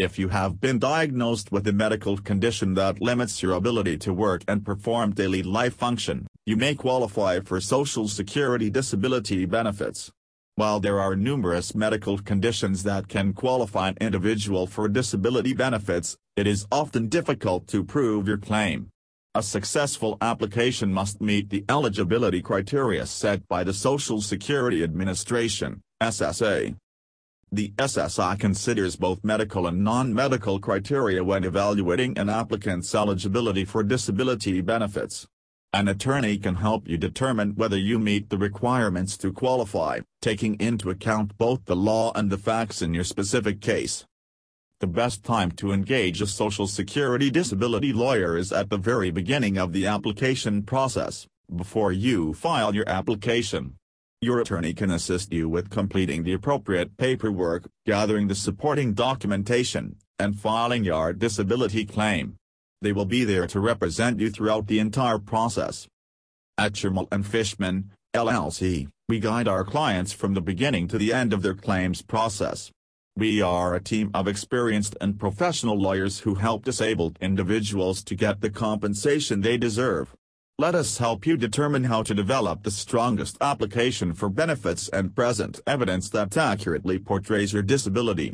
If you have been diagnosed with a medical condition that limits your ability to work and perform daily life function, you may qualify for Social Security disability benefits. While there are numerous medical conditions that can qualify an individual for disability benefits, it is often difficult to prove your claim. A successful application must meet the eligibility criteria set by the Social Security Administration, SSA. The SSI considers both medical and non-medical criteria when evaluating an applicant's eligibility for disability benefits. An attorney can help you determine whether you meet the requirements to qualify, taking into account both the law and the facts in your specific case. The best time to engage a Social Security disability lawyer is at the very beginning of the application process, before you file your application. Your attorney can assist you with completing the appropriate paperwork, gathering the supporting documentation, and filing your disability claim. They will be there to represent you throughout the entire process. At Shermill and Fishman, LLC, we guide our clients from the beginning to the end of their claims process. We are a team of experienced and professional lawyers who help disabled individuals to get the compensation they deserve. Let us help you determine how to develop the strongest application for benefits and present evidence that accurately portrays your disability.